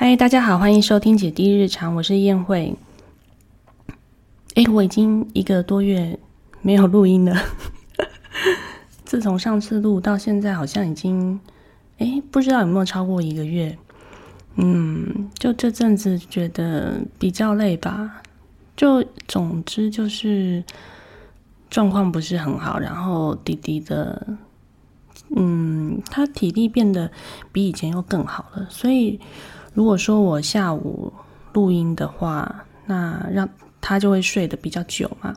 嗨，大家好，欢迎收听姐弟日常，我是燕慧。哎，我已经一个多月没有录音了。自从上次录到现在，好像已经哎，不知道有没有超过一个月。嗯，就这阵子觉得比较累吧。就总之就是状况不是很好，然后弟弟的，嗯，他体力变得比以前又更好了。所以如果说我下午录音的话，那让他就会睡得比较久嘛，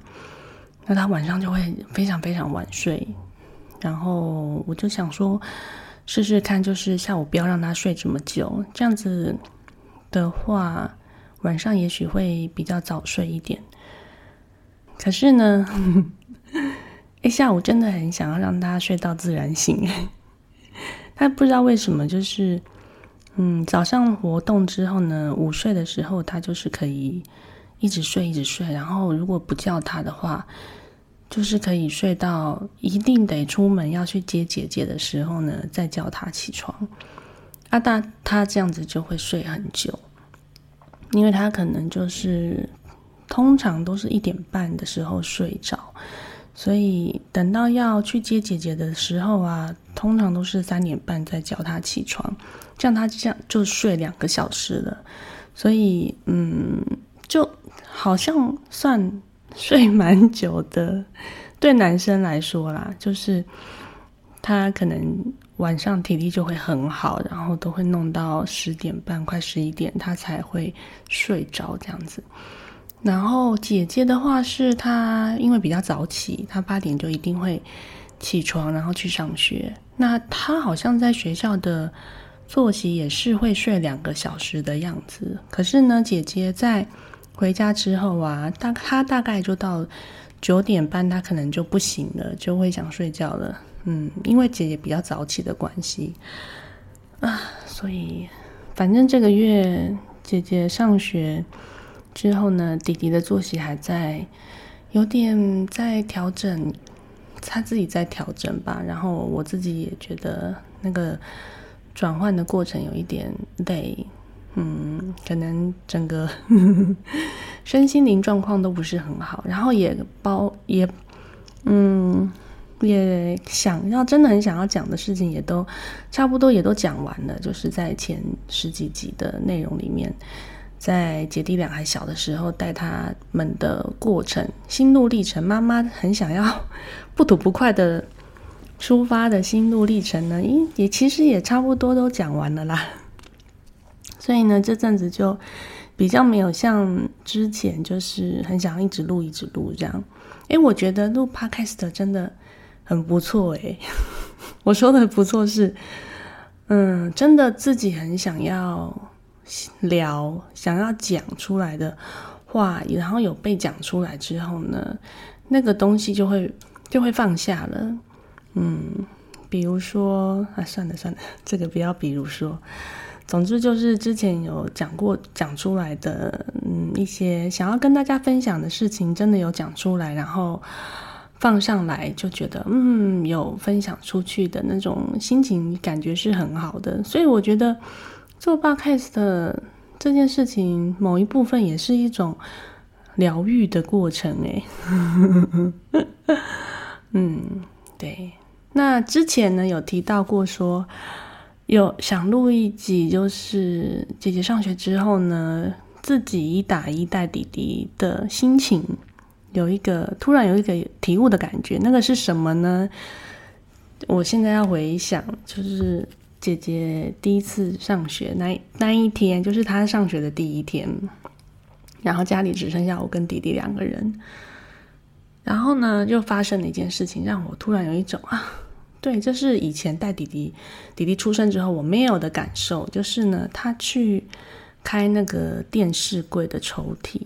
那他晚上就会非常非常晚睡。然后我就想说试试看，就是下午不要让他睡这么久，这样子的话。晚上也许会比较早睡一点，可是呢，哎，下午真的很想要让他睡到自然醒。他不知道为什么，就是嗯，早上活动之后呢，午睡的时候他就是可以一直睡一直睡，然后如果不叫他的话，就是可以睡到一定得出门要去接姐姐的时候呢，再叫他起床。啊，大他这样子就会睡很久。因为他可能就是通常都是一点半的时候睡着，所以等到要去接姐姐的时候啊，通常都是三点半再叫他起床，这样他这样就睡两个小时了。所以嗯，就好像算睡蛮久的，对男生来说啦，就是他可能。晚上体力就会很好，然后都会弄到十点半快十一点，他才会睡着这样子。然后姐姐的话是她因为比较早起，她八点就一定会起床，然后去上学。那她好像在学校的作息也是会睡两个小时的样子。可是呢，姐姐在回家之后啊，大她大概就到九点半，她可能就不行了，就会想睡觉了。嗯，因为姐姐比较早起的关系啊，所以反正这个月姐姐上学之后呢，弟弟的作息还在有点在调整，他自己在调整吧。然后我自己也觉得那个转换的过程有一点累，嗯，可能整个 身心灵状况都不是很好，然后也包也嗯。也想要，真的很想要讲的事情，也都差不多，也都讲完了。就是在前十几集的内容里面，在姐弟俩还小的时候带他们的过程、心路历程，妈妈很想要不吐不快的出发的心路历程呢，也也其实也差不多都讲完了啦。所以呢，这阵子就比较没有像之前，就是很想要一直录、一直录这样。诶，我觉得录 Podcast 真的。很不错诶，我说的不错是，嗯，真的自己很想要聊、想要讲出来的话，然后有被讲出来之后呢，那个东西就会就会放下了。嗯，比如说啊，算了算了，这个不要。比如说，总之就是之前有讲过、讲出来的，嗯，一些想要跟大家分享的事情，真的有讲出来，然后。放上来就觉得，嗯，有分享出去的那种心情，感觉是很好的。所以我觉得做 podcast 的这件事情，某一部分也是一种疗愈的过程。哎，嗯，对。那之前呢，有提到过说，有想录一集，就是姐姐上学之后呢，自己一打一带弟弟的心情。有一个突然有一个体悟的感觉，那个是什么呢？我现在要回想，就是姐姐第一次上学那那一天，就是她上学的第一天，然后家里只剩下我跟弟弟两个人，然后呢，就发生了一件事情，让我突然有一种啊，对，这是以前带弟弟弟弟出生之后我没有的感受，就是呢，他去开那个电视柜的抽屉。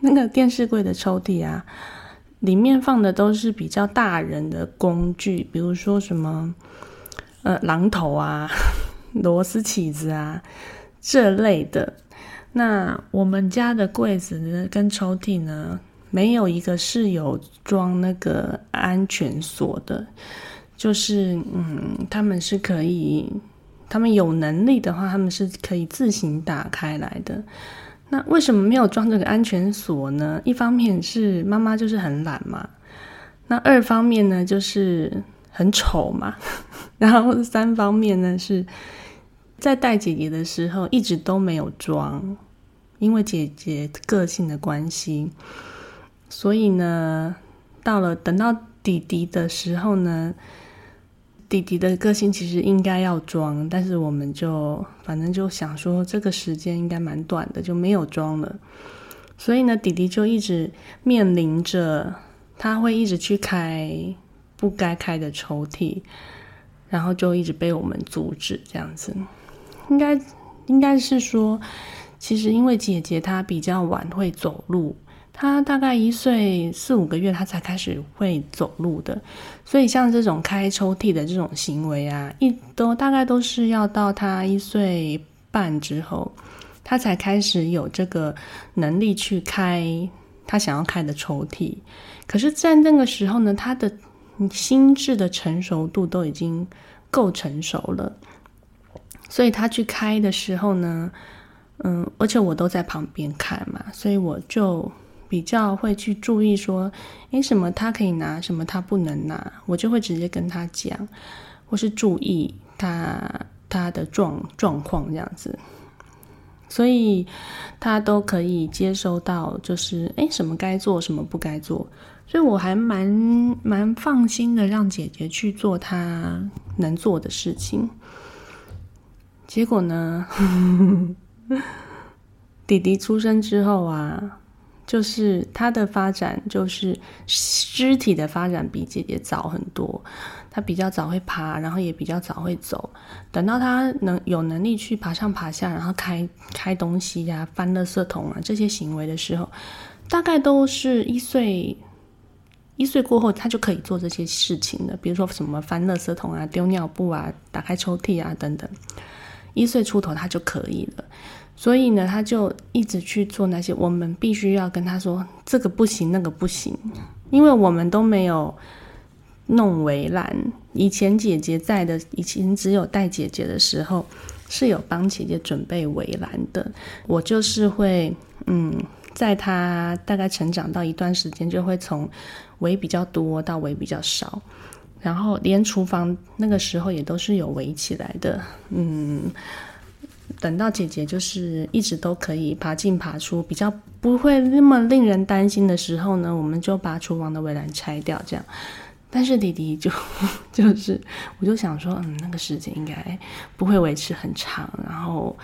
那个电视柜的抽屉啊，里面放的都是比较大人的工具，比如说什么呃榔头啊、螺丝起子啊这类的。那我们家的柜子呢，跟抽屉呢，没有一个是有装那个安全锁的，就是嗯，他们是可以他们有能力的话，他们是可以自行打开来的。那为什么没有装这个安全锁呢？一方面是妈妈就是很懒嘛，那二方面呢就是很丑嘛，然后三方面呢是在带姐姐的时候一直都没有装，因为姐姐个性的关系，所以呢，到了等到弟弟的时候呢。弟弟的个性其实应该要装，但是我们就反正就想说这个时间应该蛮短的，就没有装了。所以呢，弟弟就一直面临着他会一直去开不该开的抽屉，然后就一直被我们阻止这样子。应该应该是说，其实因为姐姐她比较晚会走路。她大概一岁四五个月，她才开始会走路的，所以像这种开抽屉的这种行为啊，一都大概都是要到她一岁半之后，她才开始有这个能力去开她想要开的抽屉。可是，在那个时候呢，她的你心智的成熟度都已经够成熟了，所以他去开的时候呢，嗯，而且我都在旁边看嘛，所以我就。比较会去注意说，诶，什么他可以拿，什么他不能拿，我就会直接跟他讲，或是注意他他的状状况这样子，所以他都可以接收到，就是诶，什么该做，什么不该做，所以我还蛮蛮放心的，让姐姐去做她能做的事情。结果呢，弟弟出生之后啊。就是他的发展，就是肢体的发展比姐姐早很多。他比较早会爬，然后也比较早会走。等到他能有能力去爬上爬下，然后开开东西呀、翻垃圾桶啊这些行为的时候，大概都是一岁一岁过后，他就可以做这些事情了。比如说什么翻垃圾桶啊、丢尿布啊、打开抽屉啊等等，一岁出头他就可以了。所以呢，他就一直去做那些我们必须要跟他说这个不行，那个不行，因为我们都没有弄围栏。以前姐姐在的，以前只有带姐姐的时候是有帮姐姐准备围栏的。我就是会，嗯，在他大概成长到一段时间，就会从围比较多到围比较少，然后连厨房那个时候也都是有围起来的，嗯。等到姐姐就是一直都可以爬进爬出，比较不会那么令人担心的时候呢，我们就把厨房的围栏拆掉，这样。但是弟弟就 就是，我就想说，嗯，那个时间应该不会维持很长。然后，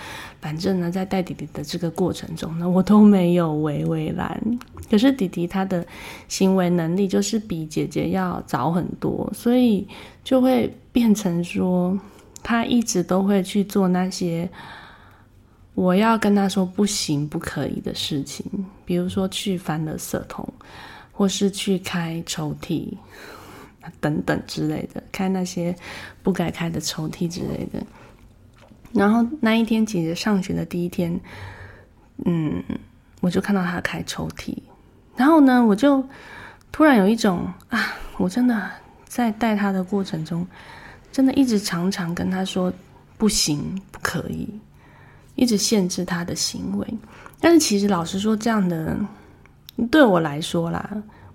反正呢，在带弟弟的这个过程中呢，我都没有围围栏。可是弟弟他的行为能力就是比姐姐要早很多，所以就会变成说。他一直都会去做那些我要跟他说不行、不可以的事情，比如说去翻了色桶，或是去开抽屉等等之类的，开那些不该开的抽屉之类的。然后那一天姐姐上学的第一天，嗯，我就看到他开抽屉，然后呢，我就突然有一种啊，我真的在带他的过程中。真的一直常常跟他说不行，不可以，一直限制他的行为。但是其实老实说，这样的对我来说啦，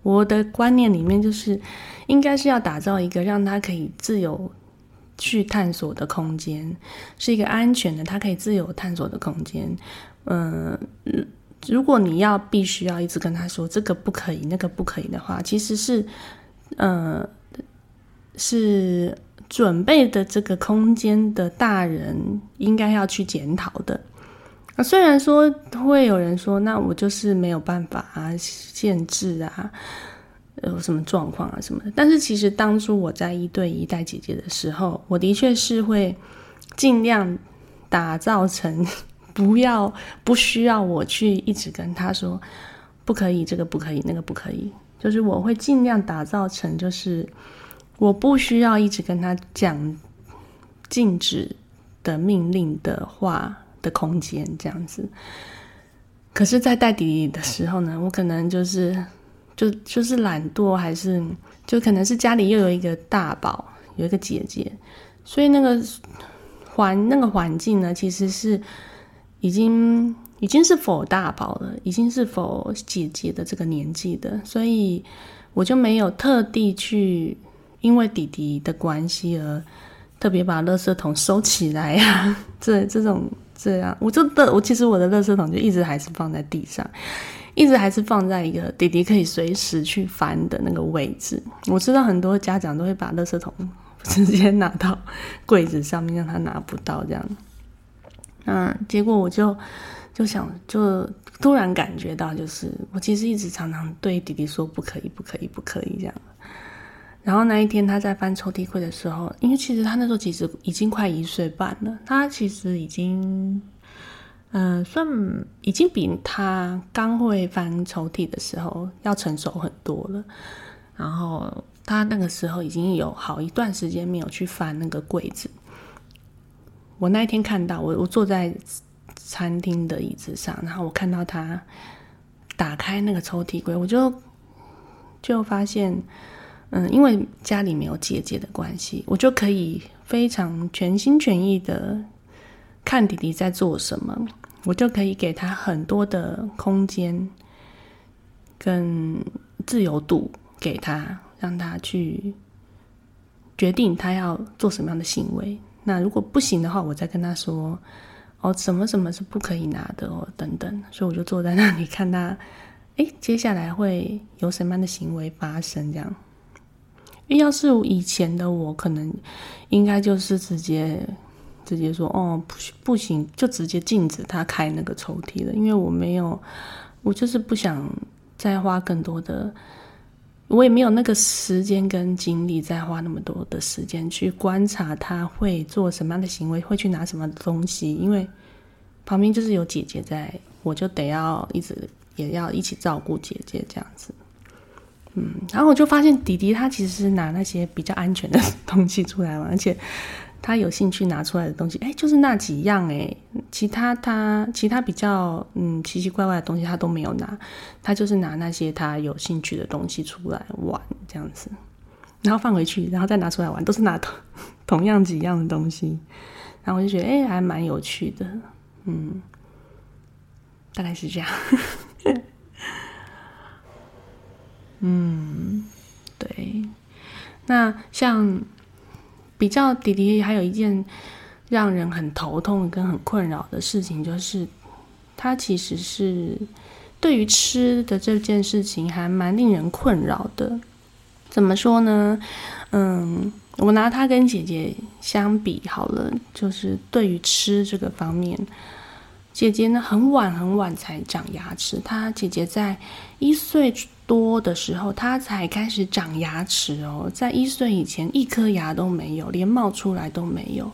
我的观念里面就是，应该是要打造一个让他可以自由去探索的空间，是一个安全的，他可以自由探索的空间。嗯，如果你要必须要一直跟他说这个不可以，那个不可以的话，其实是，嗯，是。准备的这个空间的大人应该要去检讨的。啊，虽然说会有人说，那我就是没有办法啊，限制啊，有什么状况啊什么的。但是其实当初我在一对一带姐姐的时候，我的确是会尽量打造成 不要不需要我去一直跟他说不可以，这个不可以，那个不可以，就是我会尽量打造成就是。我不需要一直跟他讲禁止的命令的话的空间这样子，可是，在带弟弟的时候呢，我可能就是就就是懒惰，还是就可能是家里又有一个大宝，有一个姐姐，所以那个环那个环境呢，其实是已经已经是否大宝了，已经是否姐姐的这个年纪的，所以我就没有特地去因为弟弟的关系而特别把垃圾桶收起来呀。这这种这样，我就的我其实我的垃圾桶就一直还是放在地上。一直还是放在一个弟弟可以随时去翻的那个位置。我知道很多家长都会把垃圾桶直接拿到柜子上面，让他拿不到这样。那，结果我就就想，就突然感觉到，就是我其实一直常常对弟弟说不可以，不可以，不可以这样。然后那一天他在翻抽屉柜的时候，因为其实他那时候其实已经快一岁半了，他其实已经。嗯，算已经比他刚会翻抽屉的时候要成熟很多了。然后他那个时候已经有好一段时间没有去翻那个柜子。我那一天看到我，我坐在餐厅的椅子上，然后我看到他打开那个抽屉柜，我就就发现，嗯，因为家里没有姐姐的关系，我就可以非常全心全意的。看弟弟在做什么，我就可以给他很多的空间跟自由度，给他让他去决定他要做什么样的行为。那如果不行的话，我再跟他说：“哦，什么什么是不可以拿的哦，等等。”所以我就坐在那里看他，哎，接下来会有什么样的行为发生？这样，因为要是以前的我，可能应该就是直接。直接说哦不行不行，就直接禁止他开那个抽屉了。因为我没有，我就是不想再花更多的，我也没有那个时间跟精力再花那么多的时间去观察他会做什么样的行为，会去拿什么东西。因为旁边就是有姐姐在，我就得要一直也要一起照顾姐姐这样子。嗯，然后我就发现弟弟他其实是拿那些比较安全的 东西出来玩，而且。他有兴趣拿出来的东西，哎，就是那几样哎，其他他其他比较嗯奇奇怪怪的东西他都没有拿，他就是拿那些他有兴趣的东西出来玩这样子，然后放回去，然后再拿出来玩，都是拿同同样几样的东西，然后我就觉得哎还蛮有趣的，嗯，大概是这样，嗯，对，那像。比较弟弟还有一件让人很头痛跟很困扰的事情，就是他其实是对于吃的这件事情还蛮令人困扰的。怎么说呢？嗯，我拿他跟姐姐相比好了，就是对于吃这个方面，姐姐呢很晚很晚才长牙齿，她姐姐在一岁。多的时候，他才开始长牙齿哦，在一岁以前，一颗牙都没有，连冒出来都没有。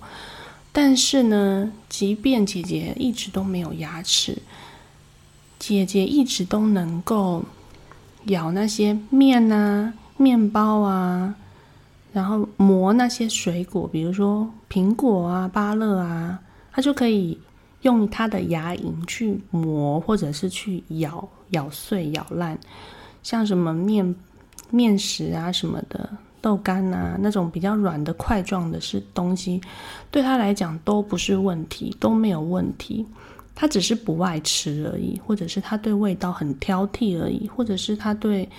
但是呢，即便姐姐一直都没有牙齿，姐姐一直都能够咬那些面啊、面包啊，然后磨那些水果，比如说苹果啊、芭乐啊，她就可以用她的牙龈去磨，或者是去咬、咬碎、咬烂。像什么面面食啊什么的豆干啊那种比较软的块状的是东西，对他来讲都不是问题，都没有问题。他只是不爱吃而已，或者是他对味道很挑剔而已，或者是他对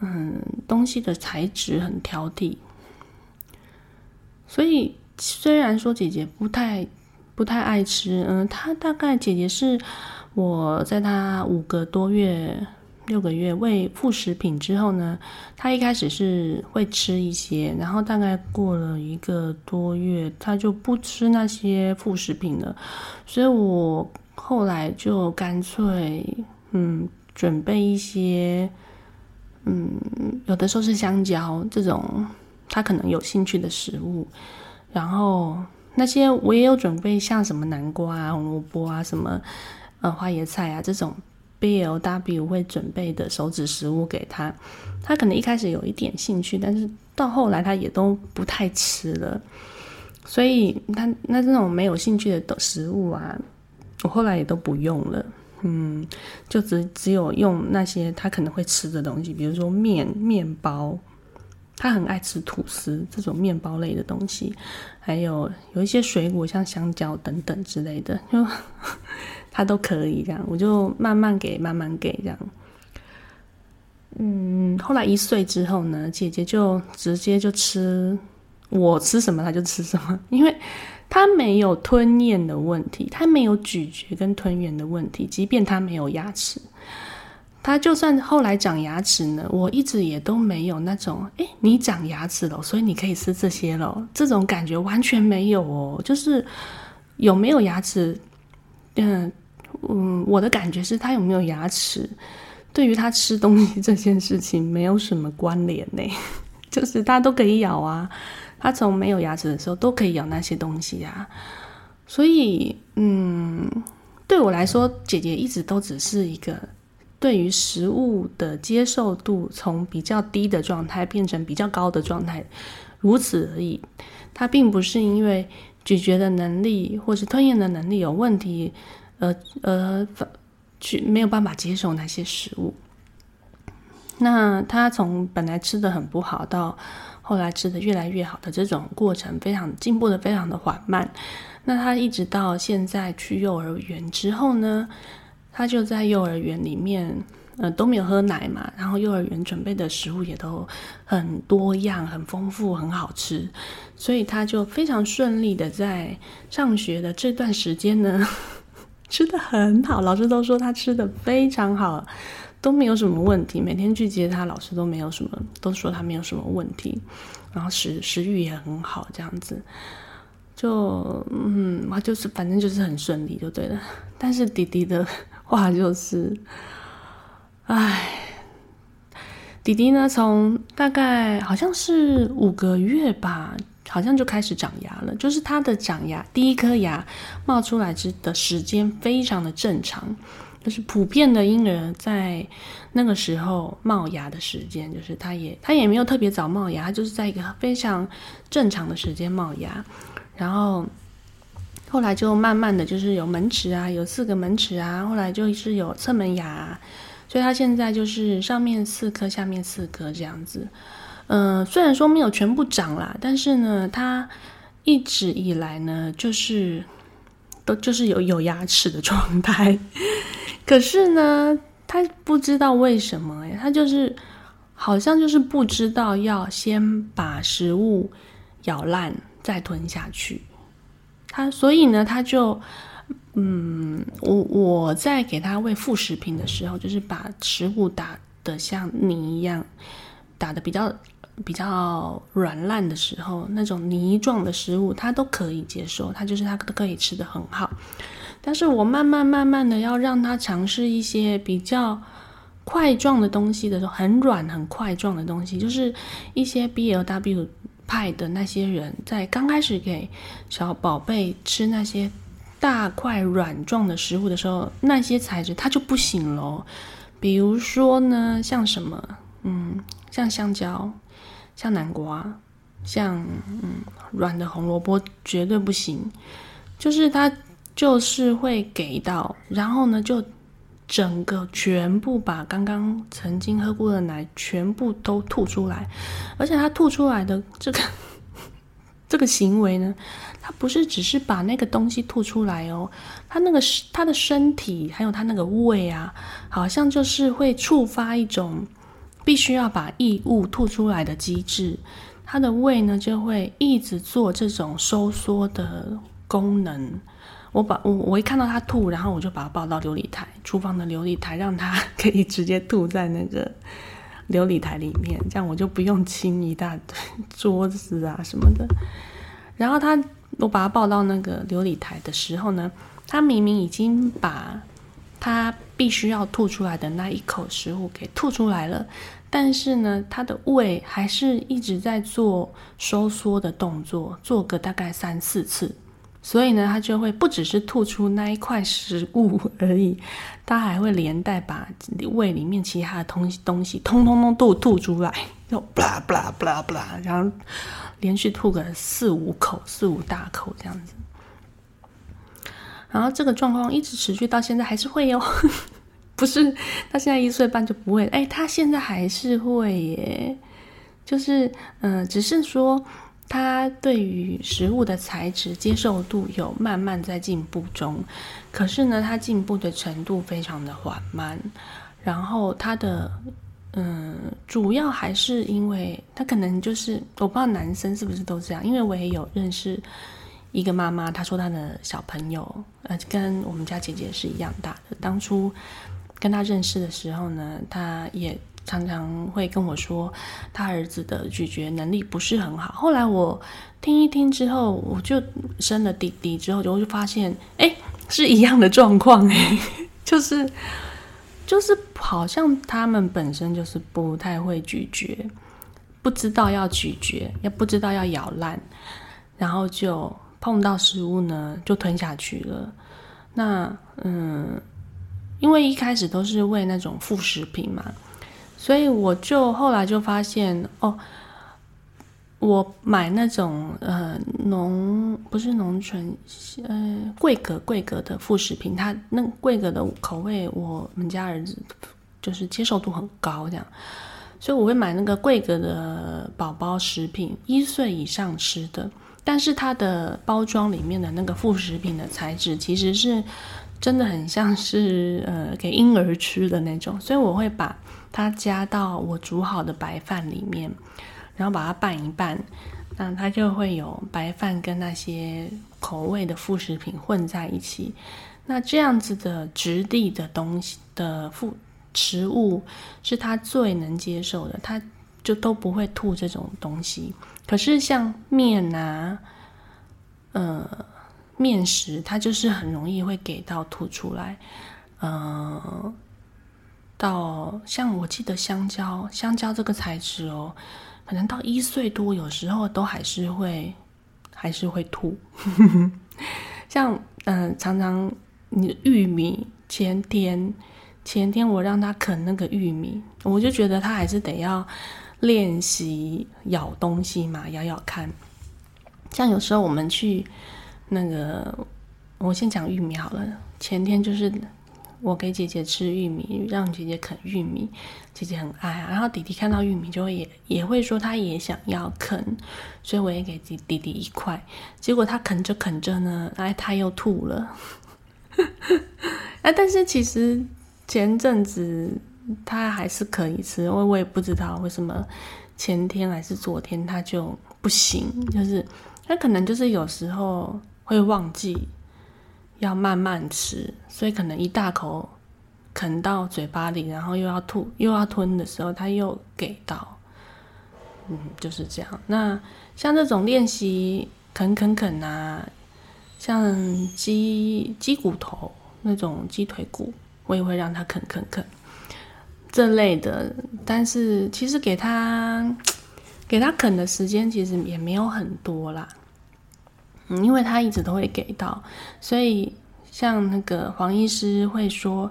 嗯东西的材质很挑剔。所以虽然说姐姐不太不太爱吃，嗯，她大概姐姐是我在她五个多月。六个月喂副食品之后呢，他一开始是会吃一些，然后大概过了一个多月，他就不吃那些副食品了。所以我后来就干脆，嗯，准备一些，嗯，有的时候是香蕉这种他可能有兴趣的食物，然后那些我也有准备，像什么南瓜啊、红萝卜啊、什么呃花椰菜啊这种。B L W 会准备的手指食物给他，他可能一开始有一点兴趣，但是到后来他也都不太吃了。所以他那这种没有兴趣的食物啊，我后来也都不用了。嗯，就只只有用那些他可能会吃的东西，比如说面、面包，他很爱吃吐司这种面包类的东西，还有有一些水果像香蕉等等之类的，就 他都可以这样，我就慢慢给，慢慢给这样。嗯，后来一岁之后呢，姐姐就直接就吃我吃什么他就吃什么，因为他没有吞咽的问题，他没有咀嚼跟吞咽的问题，即便他没有牙齿。他就算后来长牙齿呢，我一直也都没有那种，哎，你长牙齿了，所以你可以吃这些了，这种感觉完全没有哦。就是有没有牙齿，嗯嗯，我的感觉是他有没有牙齿，对于他吃东西这件事情没有什么关联呢。就是他都可以咬啊，他从没有牙齿的时候都可以咬那些东西啊。所以，嗯，对我来说，姐姐一直都只是一个。对于食物的接受度从比较低的状态变成比较高的状态，如此而已。它并不是因为咀嚼的能力或是吞咽的能力有问题，呃呃，去没有办法接受那些食物。那他从本来吃的很不好，到后来吃的越来越好的这种过程，非常进步的非常的缓慢。那他一直到现在去幼儿园之后呢？他就在幼儿园里面，呃，都没有喝奶嘛，然后幼儿园准备的食物也都很多样、很丰富、很好吃，所以他就非常顺利的在上学的这段时间呢，吃的很好，老师都说他吃的非常好，都没有什么问题，每天去接他，老师都没有什么，都说他没有什么问题，然后食食欲也很好，这样子。就嗯，就是反正就是很顺利就对了。但是弟弟的话就是，唉，弟弟呢，从大概好像是五个月吧，好像就开始长牙了。就是他的长牙，第一颗牙冒出来之的时间非常的正常，就是普遍的婴儿在那个时候冒牙的时间，就是他也他也没有特别早冒牙，他就是在一个非常正常的时间冒牙。然后后来就慢慢的就是有门齿啊，有四个门齿啊，后来就是有侧门牙，所以他现在就是上面四颗，下面四颗这样子。嗯，虽然说没有全部长啦，但是呢，他一直以来呢，就是都就是有有牙齿的状态。可是呢，他不知道为什么，他就是好像就是不知道要先把食物咬烂。再吞下去，他所以呢，他就，嗯，我我在给他喂副食品的时候，就是把食物打的像泥一样，打的比较比较软烂的时候，那种泥状的食物，他都可以接受，他就是他都可以吃的很好。但是我慢慢慢慢的要让他尝试一些比较块状的东西的时候，很软很块状的东西，就是一些 B L W。派的那些人在刚开始给小宝贝吃那些大块软状的食物的时候，那些材质它就不行喽。比如说呢，像什么，嗯，像香蕉、像南瓜、像嗯软的红萝卜，绝对不行。就是它就是会给到，然后呢就。整个全部把刚刚曾经喝过的奶全部都吐出来，而且他吐出来的这个 这个行为呢，他不是只是把那个东西吐出来哦，他那个他的身体还有他那个胃啊，好像就是会触发一种必须要把异物吐出来的机制，他的胃呢就会一直做这种收缩的功能。我把我我一看到他吐，然后我就把他抱到琉璃台，厨房的琉璃台，让他可以直接吐在那个 琉璃台里面，这样我就不用清一大堆桌子啊什么的。然后他，我把他抱到那个琉璃台的时候呢，他明明已经把他必须要吐出来的那一口食物给吐出来了，但是呢，他的胃还是一直在做收缩的动作，做个大概三四次。所以呢，他就会不只是吐出那一块食物而已，他还会连带把胃里面其他的东西东西通通通都吐出来，就不啦不啦不啦不啦，然后连续吐个四五口、四五大口这样子。然后这个状况一直持续到现在，还是会哟，不是他现在一岁半就不会，哎，他现在还是会耶。就是，嗯，只是说他对于食物的材质接受度有慢慢在进步中，可是呢，他进步的程度非常的缓慢。然后他的，嗯，主要还是因为他可能就是我不知道男生是不是都这样，因为我也有认识一个妈妈，她说她的小朋友，呃，跟我们家姐姐是一样大的。当初跟他认识的时候呢，他也。常常会跟我说，他儿子的咀嚼能力不是很好。后来我听一听之后，我就生了弟弟之后，就会发现，哎，是一样的状况，哎，就是就是好像他们本身就是不太会咀嚼，不知道要咀嚼，也不知道要咬烂，然后就碰到食物呢就吞下去了。那嗯，因为一开始都是喂那种副食品嘛。所以我就后来就发现哦，我买那种呃农不是农村呃贵格贵格的副食品，它那贵格的口味我们家儿子就是接受度很高，这样，所以我会买那个贵格的宝宝食品，一岁以上吃的，但是它的包装里面的那个副食品的材质其实是真的很像是呃给婴儿吃的那种，所以我会把。它加到我煮好的白饭里面，然后把它拌一拌，那它就会有白饭跟那些口味的副食品混在一起。那这样子的质地的东西的副食物是它最能接受的，它就都不会吐这种东西。可是像面啊，呃，面食它就是很容易会给到吐出来，嗯。到像我记得香蕉，香蕉这个材质哦，可能到一岁多，有时候都还是会还是会吐。像嗯，常常你玉米前天前天我让他啃那个玉米，我就觉得他还是得要练习咬东西嘛，咬咬看。像有时候我们去那个，我先讲玉米好了，前天就是。我给姐姐吃玉米，让姐姐啃玉米，姐姐很爱啊。然后弟弟看到玉米就会也也会说他也想要啃，所以我也给弟弟弟一块。结果他啃着啃着呢，哎，他又吐了。哎，但是其实前阵子他还是可以吃，因为我也不知道为什么前天还是昨天他就不行，就是他可能就是有时候会忘记。要慢慢吃，所以可能一大口啃到嘴巴里，然后又要吐又要吞的时候，他又给到，嗯，就是这样。那像这种练习啃啃啃啊，像鸡鸡骨头那种鸡腿骨，我也会让他啃啃啃这类的。但是其实给他 给他啃的时间其实也没有很多啦。嗯，因为他一直都会给到，所以像那个黄医师会说，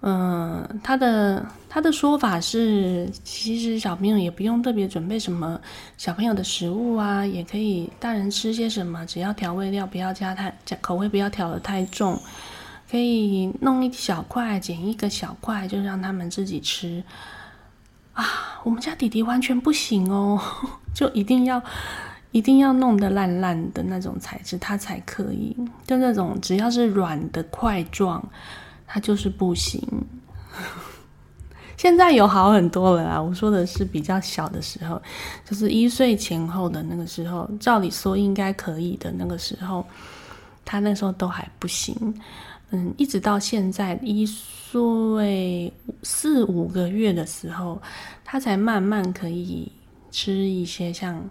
嗯，他的他的说法是，其实小朋友也不用特别准备什么小朋友的食物啊，也可以大人吃些什么，只要调味料不要加太加口味不要调的太重，可以弄一小块，剪一个小块，就让他们自己吃。啊，我们家弟弟完全不行哦，就一定要。一定要弄得烂烂的那种材质，它才可以。就那种只要是软的块状，它就是不行。现在有好很多了啦！我说的是比较小的时候，就是一岁前后的那个时候，照理说应该可以的那个时候，他那时候都还不行。嗯，一直到现在一岁四五个月的时候，他才慢慢可以吃一些像。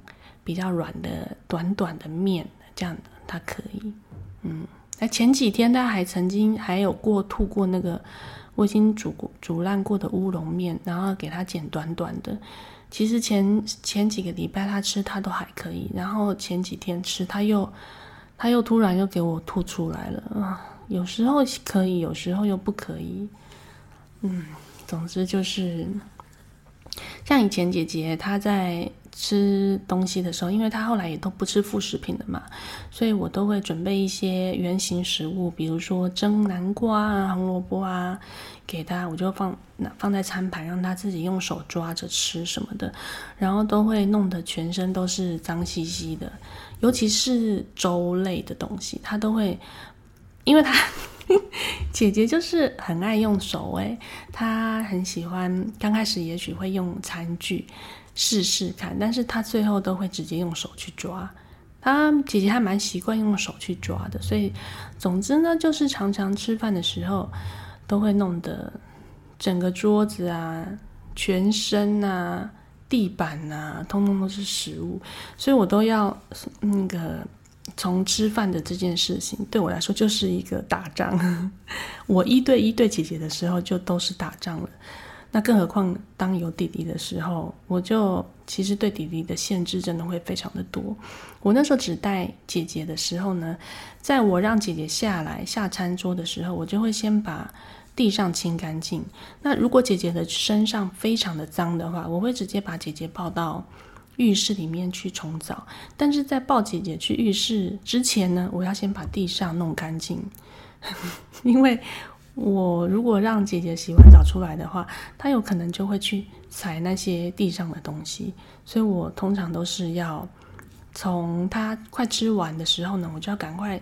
比较软的短短的面，这样它可以，嗯，那前几天他还曾经还有过吐过那个我已经煮过煮烂过的乌龙面，然后给他剪短短的。其实前前几个礼拜他吃他都还可以，然后前几天吃他又他又突然又给我吐出来了啊！有时候可以，有时候又不可以，嗯，总之就是像以前姐姐她在。吃东西的时候，因为他后来也都不吃副食品的嘛，所以我都会准备一些圆形食物，比如说蒸南瓜啊、红萝卜啊，给他，我就放放在餐盘，让他自己用手抓着吃什么的，然后都会弄得全身都是脏兮兮的，尤其是粥类的东西，他都会，因为他。姐姐就是很爱用手诶，她很喜欢。刚开始也许会用餐具试试看，但是他最后都会直接用手去抓。他姐姐还蛮习惯用手去抓的，所以总之呢，就是常常吃饭的时候都会弄得整个桌子啊、全身啊、地板啊，通通都是食物，所以我都要那个。从吃饭的这件事情对我来说就是一个打仗。我一对一对姐姐的时候就都是打仗了，那更何况当有弟弟的时候，我就其实对弟弟的限制真的会非常的多。我那时候只带姐姐的时候呢，在我让姐姐下来下餐桌的时候，我就会先把地上清干净。那如果姐姐的身上非常的脏的话，我会直接把姐姐抱到。浴室里面去冲澡，但是在抱姐姐去浴室之前呢，我要先把地上弄干净，因为我如果让姐姐洗完澡出来的话，她有可能就会去踩那些地上的东西，所以我通常都是要从她快吃完的时候呢，我就要赶快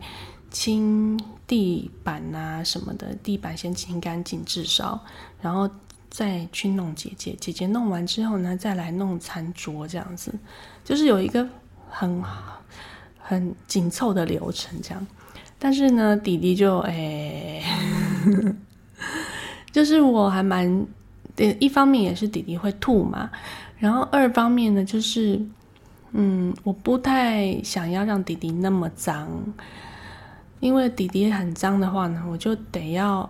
清地板啊什么的，地板先清干净，至少，然后。再去弄姐姐，姐姐弄完之后呢，再来弄餐桌，这样子，就是有一个很很紧凑的流程，这样。但是呢，弟弟就哎，就是我还蛮，一方面也是弟弟会吐嘛，然后二方面呢，就是嗯，我不太想要让弟弟那么脏，因为弟弟很脏的话呢，我就得要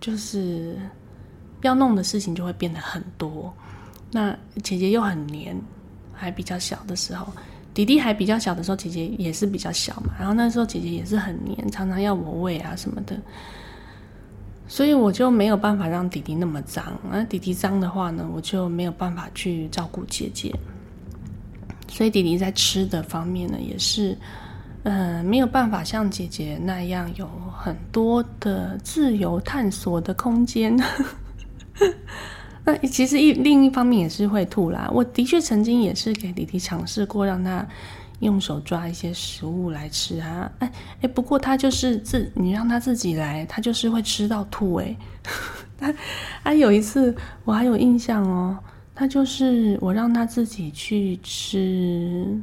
就是。要弄的事情就会变得很多，那姐姐又很黏，还比较小的时候，弟弟还比较小的时候，姐姐也是比较小嘛。然后那时候姐姐也是很黏，常常要我喂啊什么的，所以我就没有办法让弟弟那么脏。那弟弟脏的话呢，我就没有办法去照顾姐姐。所以弟弟在吃的方面呢，也是，嗯，没有办法像姐姐那样有很多的自由探索的空间。那其实一另一方面也是会吐啦。我的确曾经也是给弟弟尝试过，让他用手抓一些食物来吃啊。哎哎，不过他就是自你让他自己来，他就是会吃到吐。哎，他他有一次我还有印象哦，他就是我让他自己去吃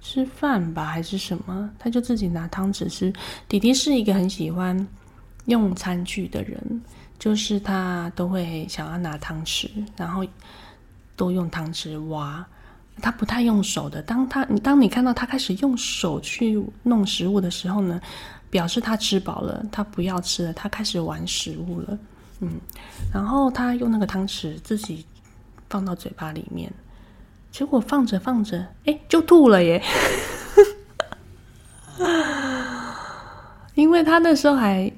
吃饭吧，还是什么，他就自己拿汤匙吃。弟弟是一个很喜欢用餐具的人。就是他都会想要拿汤匙，然后都用汤匙挖。他不太用手的。当他当你看到他开始用手去弄食物的时候呢，表示他吃饱了，他不要吃了，他开始玩食物了。嗯，然后他用那个汤匙自己放到嘴巴里面，结果放着放着，哎，就吐了耶！因为他那时候还。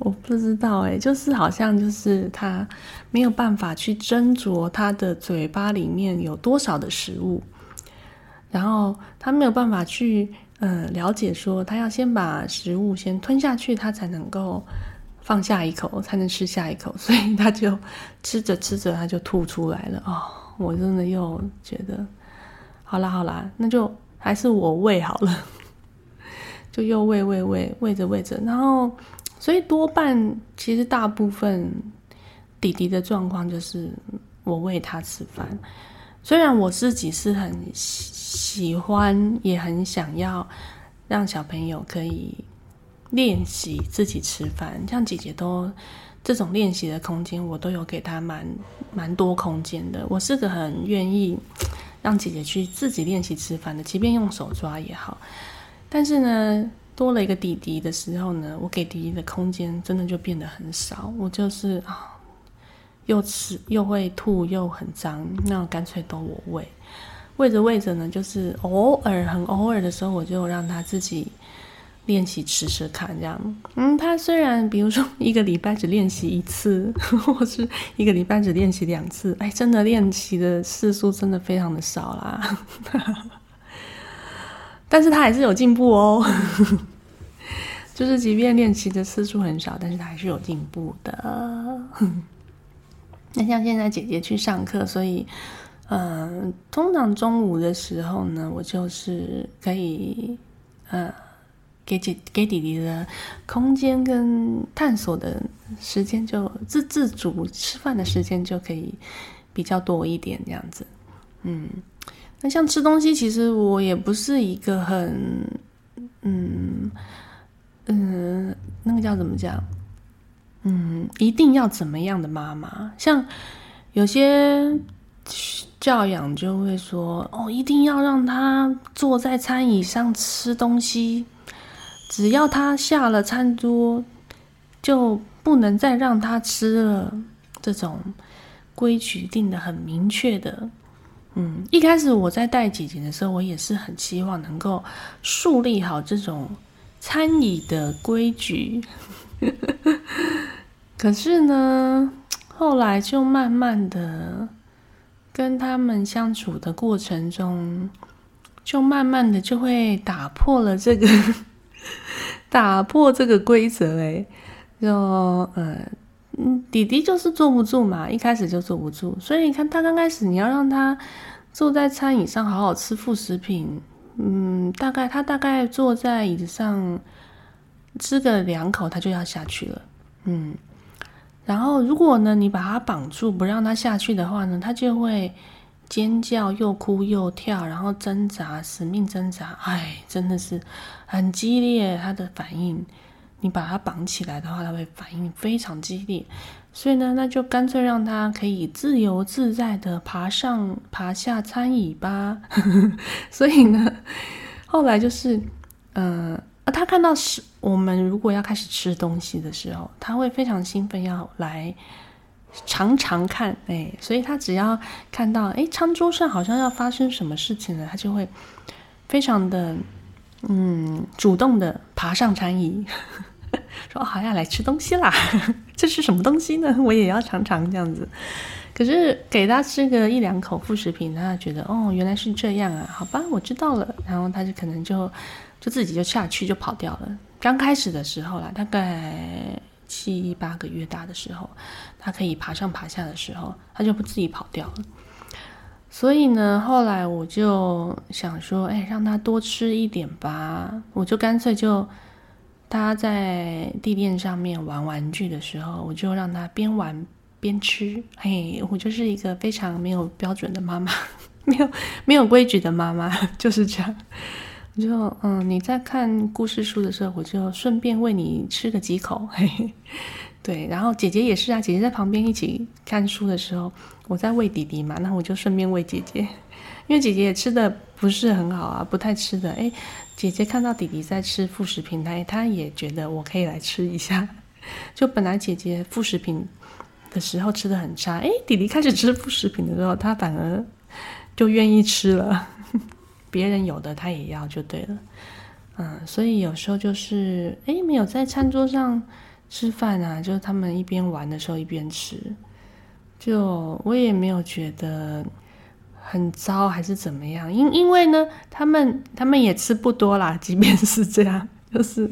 我不知道哎，就是好像就是他没有办法去斟酌他的嘴巴里面有多少的食物，然后他没有办法去嗯了解说他要先把食物先吞下去，他才能够放下一口，才能吃下一口，所以他就吃着吃着他就吐出来了哦，我真的又觉得好啦好啦，那就还是我喂好了，就又喂喂喂喂着喂着，然后。所以多半其实大部分弟弟的状况就是我喂他吃饭，虽然我自己是很喜欢，也很想要让小朋友可以练习自己吃饭，像姐姐都这种练习的空间，我都有给他蛮蛮多空间的。我是个很愿意让姐姐去自己练习吃饭的，即便用手抓也好。但是呢。多了一个弟弟的时候呢，我给弟弟的空间真的就变得很少。我就是啊，又吃又会吐又很脏，那干脆都我喂。喂着喂着呢，就是偶尔很偶尔的时候，我就让他自己练习吃吃看，这样。嗯，他虽然比如说一个礼拜只练习一次，或是一个礼拜只练习两次，哎，真的练习的次数真的非常的少啦。但是他还是有进步哦，就是即便练习的次数很少，但是他还是有进步的。那像现在姐姐去上课，所以，嗯，通常中午的时候呢，我就是可以，呃。给姐给弟弟的空间跟探索的时间，就自自主吃饭的时间就可以比较多一点，这样子。嗯，那像吃东西，其实我也不是一个很，嗯嗯，那个叫怎么讲？嗯，一定要怎么样的妈妈？像有些教养就会说，哦，一定要让他坐在餐椅上吃东西。只要他下了餐桌，就不能再让他吃了。这种规矩定的很明确的，嗯，一开始我在带姐姐的时候，我也是很希望能够树立好这种餐椅的规矩。可是呢，后来就慢慢的跟他们相处的过程中，就慢慢的就会打破了这个。打破这个规则，哎，就呃，嗯，弟弟就是坐不住嘛，一开始就坐不住，所以你看他刚开始，你要让他坐在餐椅上好好吃副食品，嗯，大概他大概坐在椅子上吃个两口，他就要下去了，嗯，然后如果呢，你把他绑住不让他下去的话呢，他就会。尖叫，又哭又跳，然后挣扎，死命挣扎，哎，真的是很激烈。他的反应，你把他绑起来的话，他会反应非常激烈。所以呢，那就干脆让他可以自由自在的爬上爬下餐椅吧。所以呢，后来就是，呃，他看到是我们如果要开始吃东西的时候，他会非常兴奋要来。常常看，哎，所以他只要看到，哎，餐桌上好像要发生什么事情了，他就会非常的，嗯，主动的爬上餐椅，说好要来吃东西啦，这是什么东西呢？我也要尝尝这样子。可是给他吃个一两口副食品，他觉得哦，原来是这样啊，好吧，我知道了。然后他就可能就就自己就下去就跑掉了。刚开始的时候啦，大概。七八个月大的时候，他可以爬上爬下的时候，他就不自己跑掉了。所以呢，后来我就想说，哎，让他多吃一点吧。我就干脆就他在地垫上面玩玩具的时候，我就让他边玩边吃。嘿，我就是一个非常没有标准的妈妈，没有没有规矩的妈妈，就是这样。就嗯，你在看故事书的时候，我就顺便喂你吃个几口，嘿 嘿。对，然后姐姐也是啊，姐姐在旁边一起看书的时候，我在喂弟弟嘛，那我就顺便喂姐姐，因为姐姐也吃的不是很好啊，不太吃的。哎，姐姐看到弟弟在吃副食品，她她也觉得我可以来吃一下。就本来姐姐副食品的时候吃的很差，哎，弟弟开始吃副食品的时候，他反而就愿意吃了。别人有的他也要就对了，嗯，所以有时候就是哎，没有在餐桌上吃饭啊，就是他们一边玩的时候一边吃，就我也没有觉得很糟还是怎么样，因因为呢，他们他们也吃不多啦，即便是这样，就是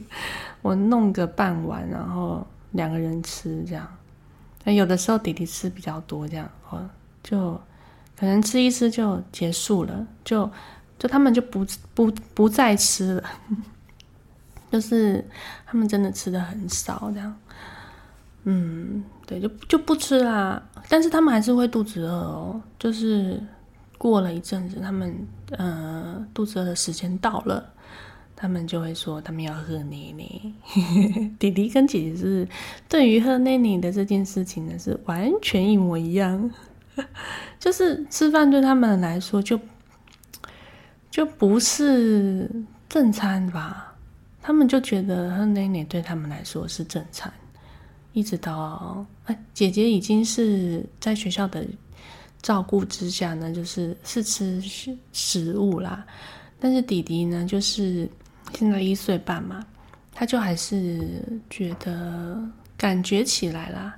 我弄个半碗，然后两个人吃这样，那有的时候弟弟吃比较多，这样哦，就可能吃一吃就结束了，就。就他们就不不不再吃了，就是他们真的吃的很少，这样，嗯，对，就就不吃啦。但是他们还是会肚子饿哦。就是过了一阵子，他们呃肚子饿的时间到了，他们就会说他们要喝奶奶。弟弟跟姐姐是对于喝奶奶的这件事情呢，是完全一模一样。就是吃饭对他们来说就。就不是正餐吧？他们就觉得喝奶奶对他们来说是正餐，一直到哎，姐姐已经是在学校的照顾之下呢，就是是吃食物啦。但是弟弟呢，就是现在一岁半嘛，他就还是觉得感觉起来啦，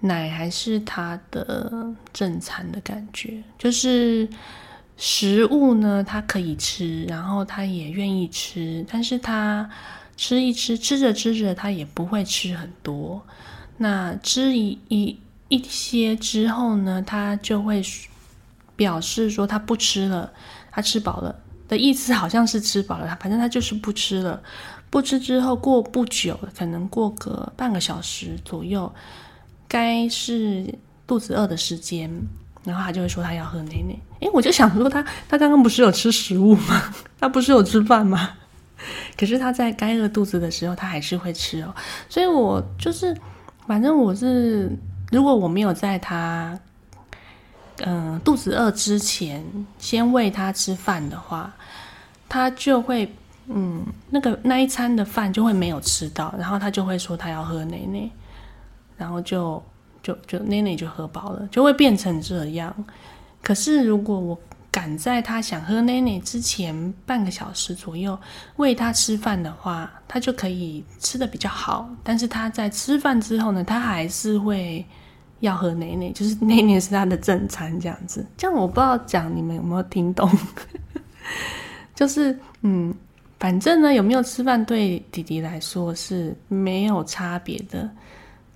奶还是他的正餐的感觉，就是食物呢，他可以吃，然后他也愿意吃，但是他吃一吃，吃着吃着，他也不会吃很多。那吃一一一些之后呢，他就会表示说他不吃了，他吃饱了的意思，好像是吃饱了，他反正他就是不吃了。不吃之后，过不久，可能过个半个小时左右，该是肚子饿的时间，然后他就会说他要喝奶奶。诶，我就想说他他刚刚不是有吃食物吗？他不是有吃饭吗？可是他在该饿肚子的时候，他还是会吃哦。所以我就是，反正我是，如果我没有在他嗯肚子饿之前先喂他吃饭的话，他就会。嗯，那个那一餐的饭就会没有吃到，然后他就会说他要喝奶奶，然后就就就奶奶就喝饱了，就会变成这样。可是如果我赶在他想喝奶奶之前半个小时左右喂他吃饭的话，他就可以吃的比较好。但是他在吃饭之后呢，他还是会要喝奶奶，就是奶奶是他的正餐这样子。这样我不知道讲你们有没有听懂，就是嗯。反正呢，有没有吃饭对弟弟来说是没有差别的。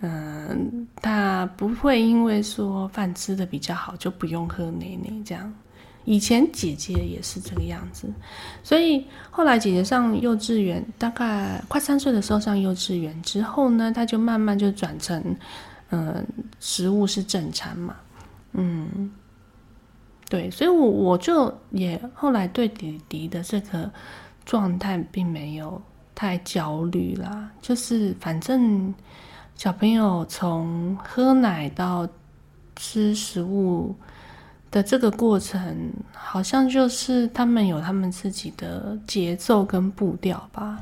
嗯，他不会因为说饭吃的比较好就不用喝奶奶这样。以前姐姐也是这个样子，所以后来姐姐上幼稚园，大概快三岁的时候上幼稚园之后呢，他就慢慢就转成，嗯，食物是正餐嘛。嗯，对，所以我我就也后来对弟弟的这个。状态并没有太焦虑啦，就是反正小朋友从喝奶到吃食物的这个过程，好像就是他们有他们自己的节奏跟步调吧。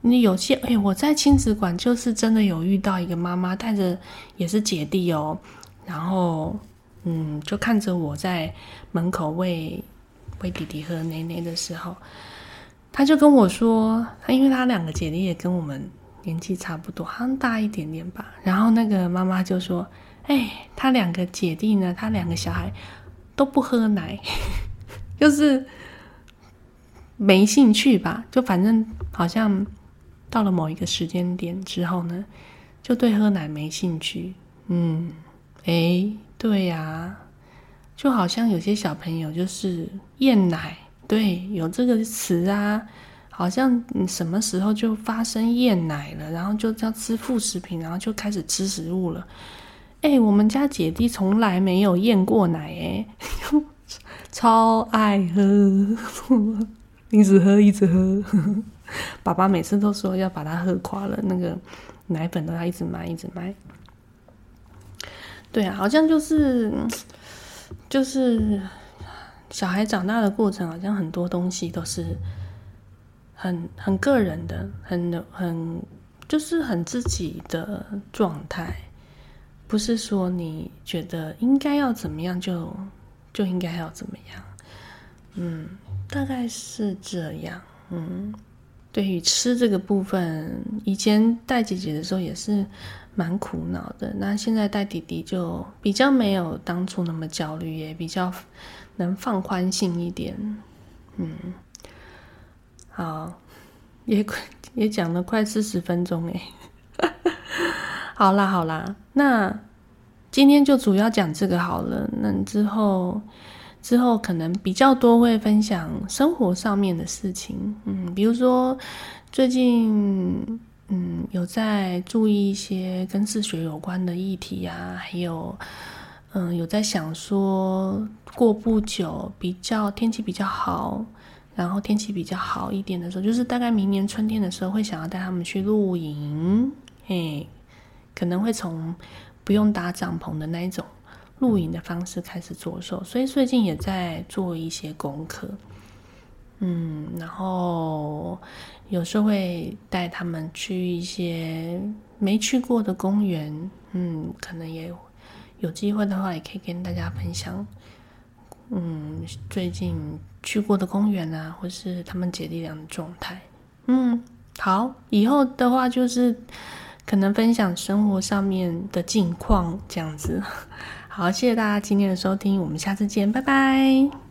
你有些哎，我在亲子馆就是真的有遇到一个妈妈带着也是姐弟哦，然后嗯，就看着我在门口喂喂弟弟喝奶奶的时候。他就跟我说，他因为他两个姐弟也跟我们年纪差不多，好像大一点点吧。然后那个妈妈就说：“哎，他两个姐弟呢，他两个小孩都不喝奶，就是没兴趣吧？就反正好像到了某一个时间点之后呢，就对喝奶没兴趣。嗯，哎，对呀，就好像有些小朋友就是厌奶。”对，有这个词啊，好像什么时候就发生厌奶了，然后就要吃副食品，然后就开始吃食物了。哎，我们家姐弟从来没有厌过奶，哎，超爱 喝，一直喝一直喝。爸爸每次都说要把他喝垮了，那个奶粉都要一直买一直买。对啊，好像就是就是。小孩长大的过程，好像很多东西都是很很个人的，很很就是很自己的状态，不是说你觉得应该要怎么样就就应该要怎么样，嗯，大概是这样，嗯，对于吃这个部分，以前带姐姐的时候也是蛮苦恼的，那现在带弟弟就比较没有当初那么焦虑，也比较。能放宽心一点，嗯，好，也也讲了快四十分钟哎，好啦好啦，那今天就主要讲这个好了。那之后之后可能比较多会分享生活上面的事情，嗯，比如说最近嗯有在注意一些跟自学有关的议题啊，还有。嗯，有在想说，过不久比较天气比较好，然后天气比较好一点的时候，就是大概明年春天的时候，会想要带他们去露营，嘿，可能会从不用搭帐篷的那一种露营的方式开始着手，所以最近也在做一些功课，嗯，然后有时候会带他们去一些没去过的公园，嗯，可能也。有机会的话，也可以跟大家分享，嗯，最近去过的公园啊，或是他们姐弟俩的状态，嗯，好，以后的话就是可能分享生活上面的近况这样子。好，谢谢大家今天的收听，我们下次见，拜拜。